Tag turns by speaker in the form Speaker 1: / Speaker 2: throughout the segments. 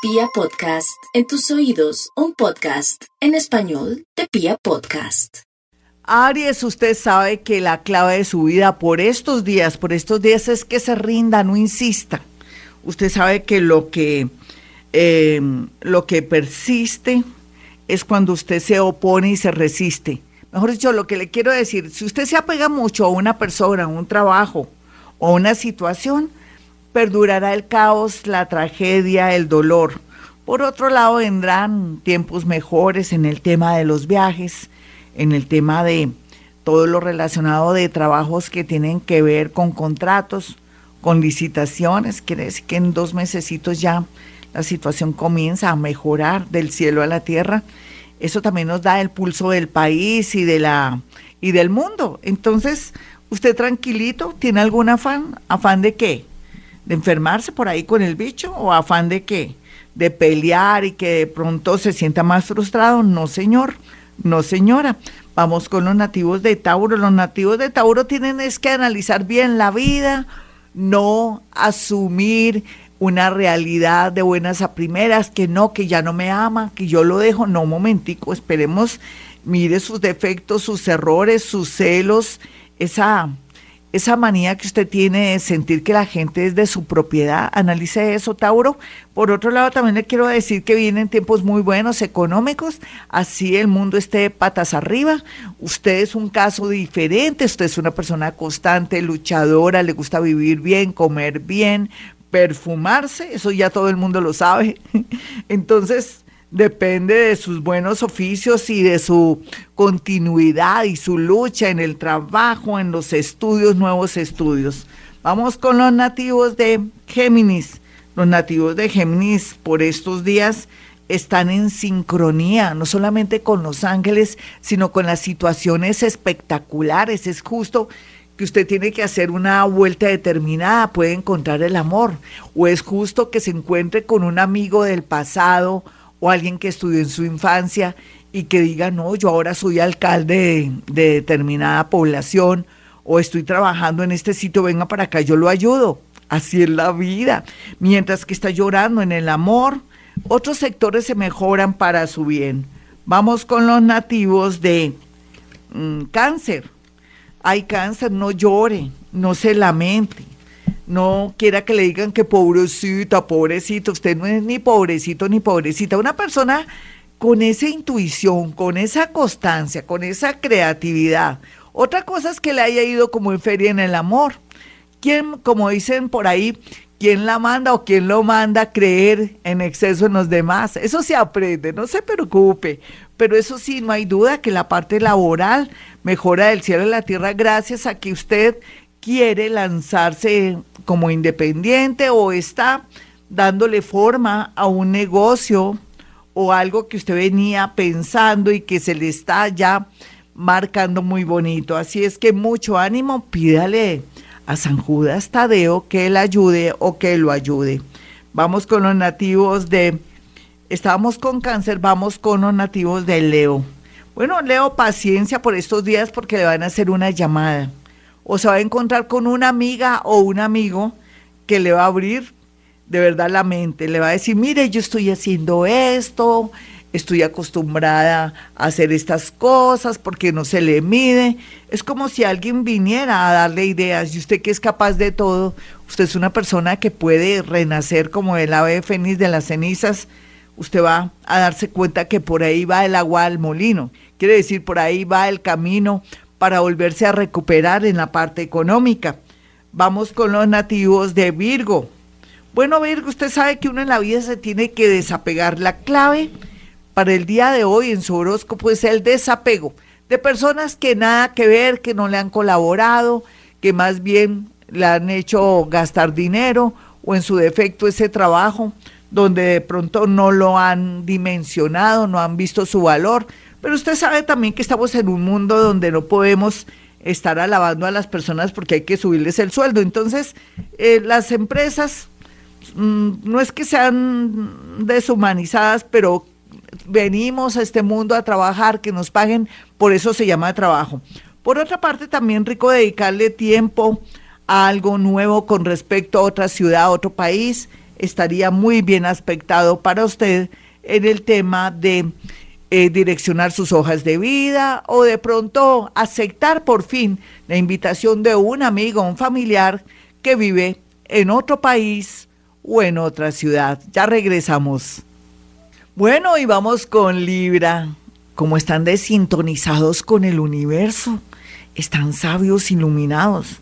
Speaker 1: Pia Podcast, en tus oídos, un podcast en español de Pia Podcast.
Speaker 2: Aries, usted sabe que la clave de su vida por estos días, por estos días es que se rinda, no insista. Usted sabe que lo que, eh, lo que persiste es cuando usted se opone y se resiste. Mejor dicho, lo que le quiero decir, si usted se apega mucho a una persona, a un trabajo o a una situación, perdurará el caos, la tragedia, el dolor. Por otro lado, vendrán tiempos mejores en el tema de los viajes, en el tema de todo lo relacionado de trabajos que tienen que ver con contratos, con licitaciones. Quiere decir que en dos mesecitos ya la situación comienza a mejorar del cielo a la tierra. Eso también nos da el pulso del país y de la y del mundo. Entonces, usted tranquilito, ¿tiene algún afán? ¿Afán de qué? De enfermarse por ahí con el bicho o afán de qué? De pelear y que de pronto se sienta más frustrado. No, señor, no, señora. Vamos con los nativos de Tauro. Los nativos de Tauro tienen es que analizar bien la vida, no asumir una realidad de buenas a primeras, que no, que ya no me ama, que yo lo dejo. No, momentico, esperemos, mire sus defectos, sus errores, sus celos, esa esa manía que usted tiene de sentir que la gente es de su propiedad. Analice eso, Tauro. Por otro lado, también le quiero decir que vienen tiempos muy buenos económicos, así el mundo esté patas arriba. Usted es un caso diferente, usted es una persona constante, luchadora, le gusta vivir bien, comer bien, perfumarse, eso ya todo el mundo lo sabe. Entonces, depende de sus buenos oficios y de su continuidad y su lucha en el trabajo, en los estudios, nuevos estudios. Vamos con los nativos de Géminis. Los nativos de Géminis por estos días están en sincronía, no solamente con los ángeles, sino con las situaciones espectaculares. Es justo que usted tiene que hacer una vuelta determinada, puede encontrar el amor, o es justo que se encuentre con un amigo del pasado, o alguien que estudió en su infancia y que diga, no, yo ahora soy alcalde de, determinada población o estoy trabajando en este sitio, venga para acá, yo lo ayudo. Así es la vida. Mientras que está llorando en el amor, otros sectores se mejoran para su bien. Vamos con los nativos de mm, cáncer. Hay cáncer, no llore, no se lamente no quiera que le digan que pobrecita, pobrecito, usted no es ni pobrecito ni pobrecita. Una persona con esa intuición, con esa constancia, con esa creatividad. Otra cosa es que le haya ido como en feria en el amor. ¿Quién, como dicen por ahí, quién la manda o quién lo manda a creer en exceso en los demás? Eso se aprende, no se preocupe. Pero eso sí, no hay duda que la parte laboral mejora del cielo y la tierra gracias a que usted quiere lanzarse como independiente o está dándole forma a un negocio o algo que usted venía pensando y que se le está ya marcando muy bonito. Así es que mucho ánimo, pídale a San Judas Tadeo que le ayude o que lo ayude. Vamos con los nativos de, estábamos con cáncer, vamos con los nativos de Leo. Bueno, Leo, paciencia por estos días porque le van a hacer una llamada o se va a encontrar con una amiga o un amigo que le va a abrir de verdad la mente, le va a decir, mire, yo estoy haciendo esto, estoy acostumbrada a hacer estas cosas porque no se le mide. Es como si alguien viniera a darle ideas y usted que es capaz de todo, usted es una persona que puede renacer como el ave fénix de las cenizas, usted va a darse cuenta que por ahí va el agua al molino, quiere decir, por ahí va el camino para volverse a recuperar en la parte económica. Vamos con los nativos de Virgo. Bueno, Virgo, usted sabe que uno en la vida se tiene que desapegar. La clave para el día de hoy en su horóscopo es el desapego de personas que nada que ver, que no le han colaborado, que más bien le han hecho gastar dinero o en su defecto ese trabajo donde de pronto no lo han dimensionado, no han visto su valor. Pero usted sabe también que estamos en un mundo donde no podemos estar alabando a las personas porque hay que subirles el sueldo. Entonces, eh, las empresas mm, no es que sean deshumanizadas, pero venimos a este mundo a trabajar, que nos paguen, por eso se llama trabajo. Por otra parte, también rico dedicarle tiempo a algo nuevo con respecto a otra ciudad, a otro país. estaría muy bien aspectado para usted en el tema de eh, direccionar sus hojas de vida o de pronto aceptar por fin la invitación de un amigo, un familiar que vive en otro país o en otra ciudad. Ya regresamos. Bueno, y vamos con Libra. Como están desintonizados con el universo, están sabios, iluminados.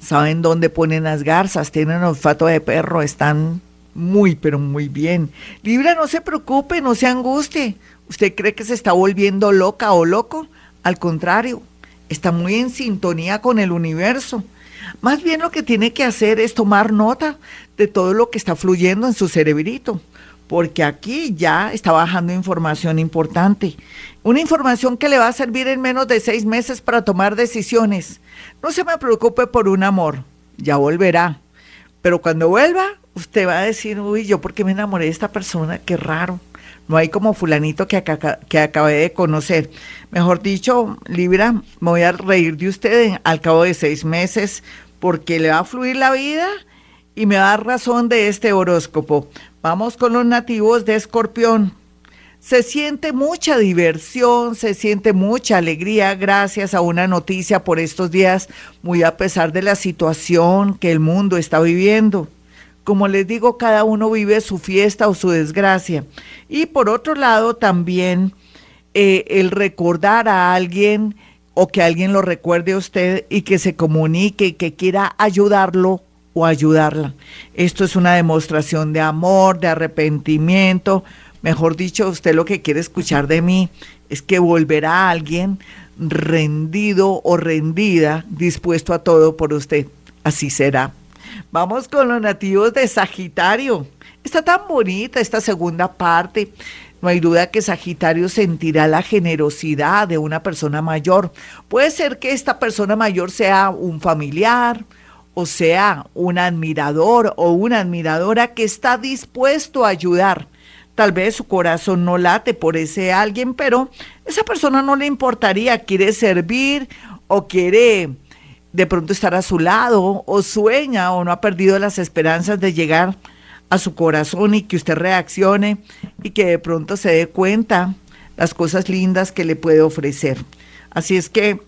Speaker 2: Saben dónde ponen las garzas, tienen olfato de perro, están muy, pero muy bien. Libra, no se preocupe, no se angustie. ¿Usted cree que se está volviendo loca o loco? Al contrario, está muy en sintonía con el universo. Más bien lo que tiene que hacer es tomar nota de todo lo que está fluyendo en su cerebrito, porque aquí ya está bajando información importante. Una información que le va a servir en menos de seis meses para tomar decisiones. No se me preocupe por un amor, ya volverá. Pero cuando vuelva, usted va a decir, uy, yo porque me enamoré de esta persona, qué raro. No hay como fulanito que, que acabé de conocer. Mejor dicho, Libra, me voy a reír de usted al cabo de seis meses porque le va a fluir la vida y me va a dar razón de este horóscopo. Vamos con los nativos de Escorpión. Se siente mucha diversión, se siente mucha alegría gracias a una noticia por estos días, muy a pesar de la situación que el mundo está viviendo. Como les digo, cada uno vive su fiesta o su desgracia. Y por otro lado, también eh, el recordar a alguien o que alguien lo recuerde a usted y que se comunique y que quiera ayudarlo o ayudarla. Esto es una demostración de amor, de arrepentimiento. Mejor dicho, usted lo que quiere escuchar de mí es que volverá alguien rendido o rendida, dispuesto a todo por usted. Así será. Vamos con los nativos de Sagitario. Está tan bonita esta segunda parte. No hay duda que Sagitario sentirá la generosidad de una persona mayor. Puede ser que esta persona mayor sea un familiar, o sea, un admirador o una admiradora que está dispuesto a ayudar. Tal vez su corazón no late por ese alguien, pero esa persona no le importaría, quiere servir o quiere de pronto estar a su lado o sueña o no ha perdido las esperanzas de llegar a su corazón y que usted reaccione y que de pronto se dé cuenta las cosas lindas que le puede ofrecer. Así es que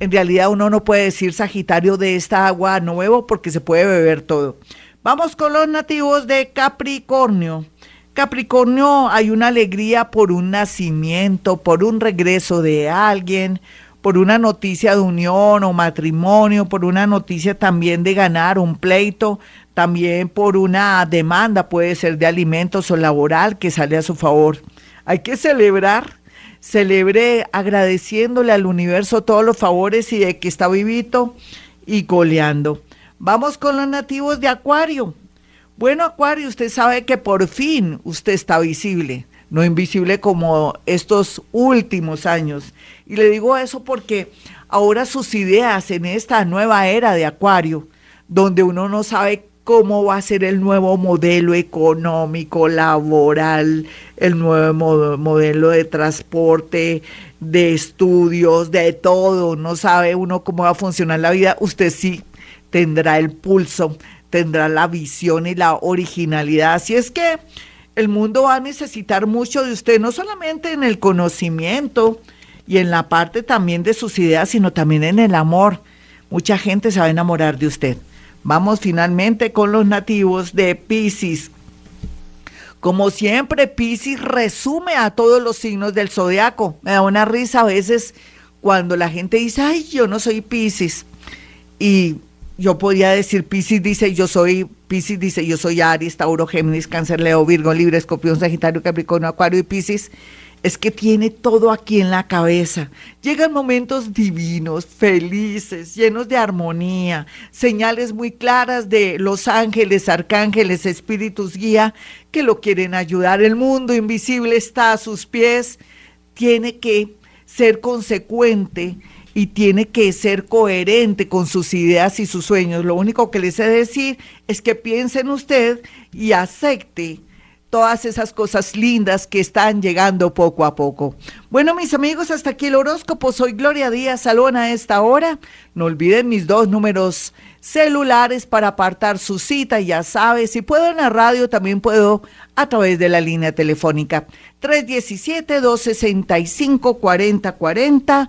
Speaker 2: en realidad uno no puede decir Sagitario de esta agua nuevo porque se puede beber todo. Vamos con los nativos de Capricornio. Capricornio hay una alegría por un nacimiento, por un regreso de alguien, por una noticia de unión o matrimonio, por una noticia también de ganar un pleito, también por una demanda, puede ser de alimentos o laboral, que sale a su favor. Hay que celebrar, celebre agradeciéndole al universo todos los favores y de que está vivito y goleando. Vamos con los nativos de Acuario. Bueno, Acuario, usted sabe que por fin usted está visible no invisible como estos últimos años. Y le digo eso porque ahora sus ideas en esta nueva era de Acuario, donde uno no sabe cómo va a ser el nuevo modelo económico, laboral, el nuevo modelo de transporte, de estudios, de todo, no sabe uno cómo va a funcionar la vida, usted sí tendrá el pulso, tendrá la visión y la originalidad. Así es que el mundo va a necesitar mucho de usted, no solamente en el conocimiento y en la parte también de sus ideas, sino también en el amor. Mucha gente se va a enamorar de usted. Vamos finalmente con los nativos de Pisces. Como siempre, Pisces resume a todos los signos del zodiaco. Me da una risa a veces cuando la gente dice, ay, yo no soy Pisces. Y yo podría decir, Pisces dice, yo soy, Pisces dice, yo soy Aries, Tauro, Géminis, Cáncer, Leo, Virgo, Libre, Escorpión, Sagitario, Capricornio, Acuario y Pisces. Es que tiene todo aquí en la cabeza. Llegan momentos divinos, felices, llenos de armonía, señales muy claras de los ángeles, arcángeles, espíritus guía que lo quieren ayudar. El mundo invisible está a sus pies. Tiene que ser consecuente y tiene que ser coherente con sus ideas y sus sueños. Lo único que les he de decir es que piense en usted y acepte todas esas cosas lindas que están llegando poco a poco. Bueno, mis amigos, hasta aquí el horóscopo. Soy Gloria Díaz Salón a esta hora. No olviden mis dos números celulares para apartar su cita. Ya sabes, si puedo en la radio, también puedo a través de la línea telefónica 317-265-4040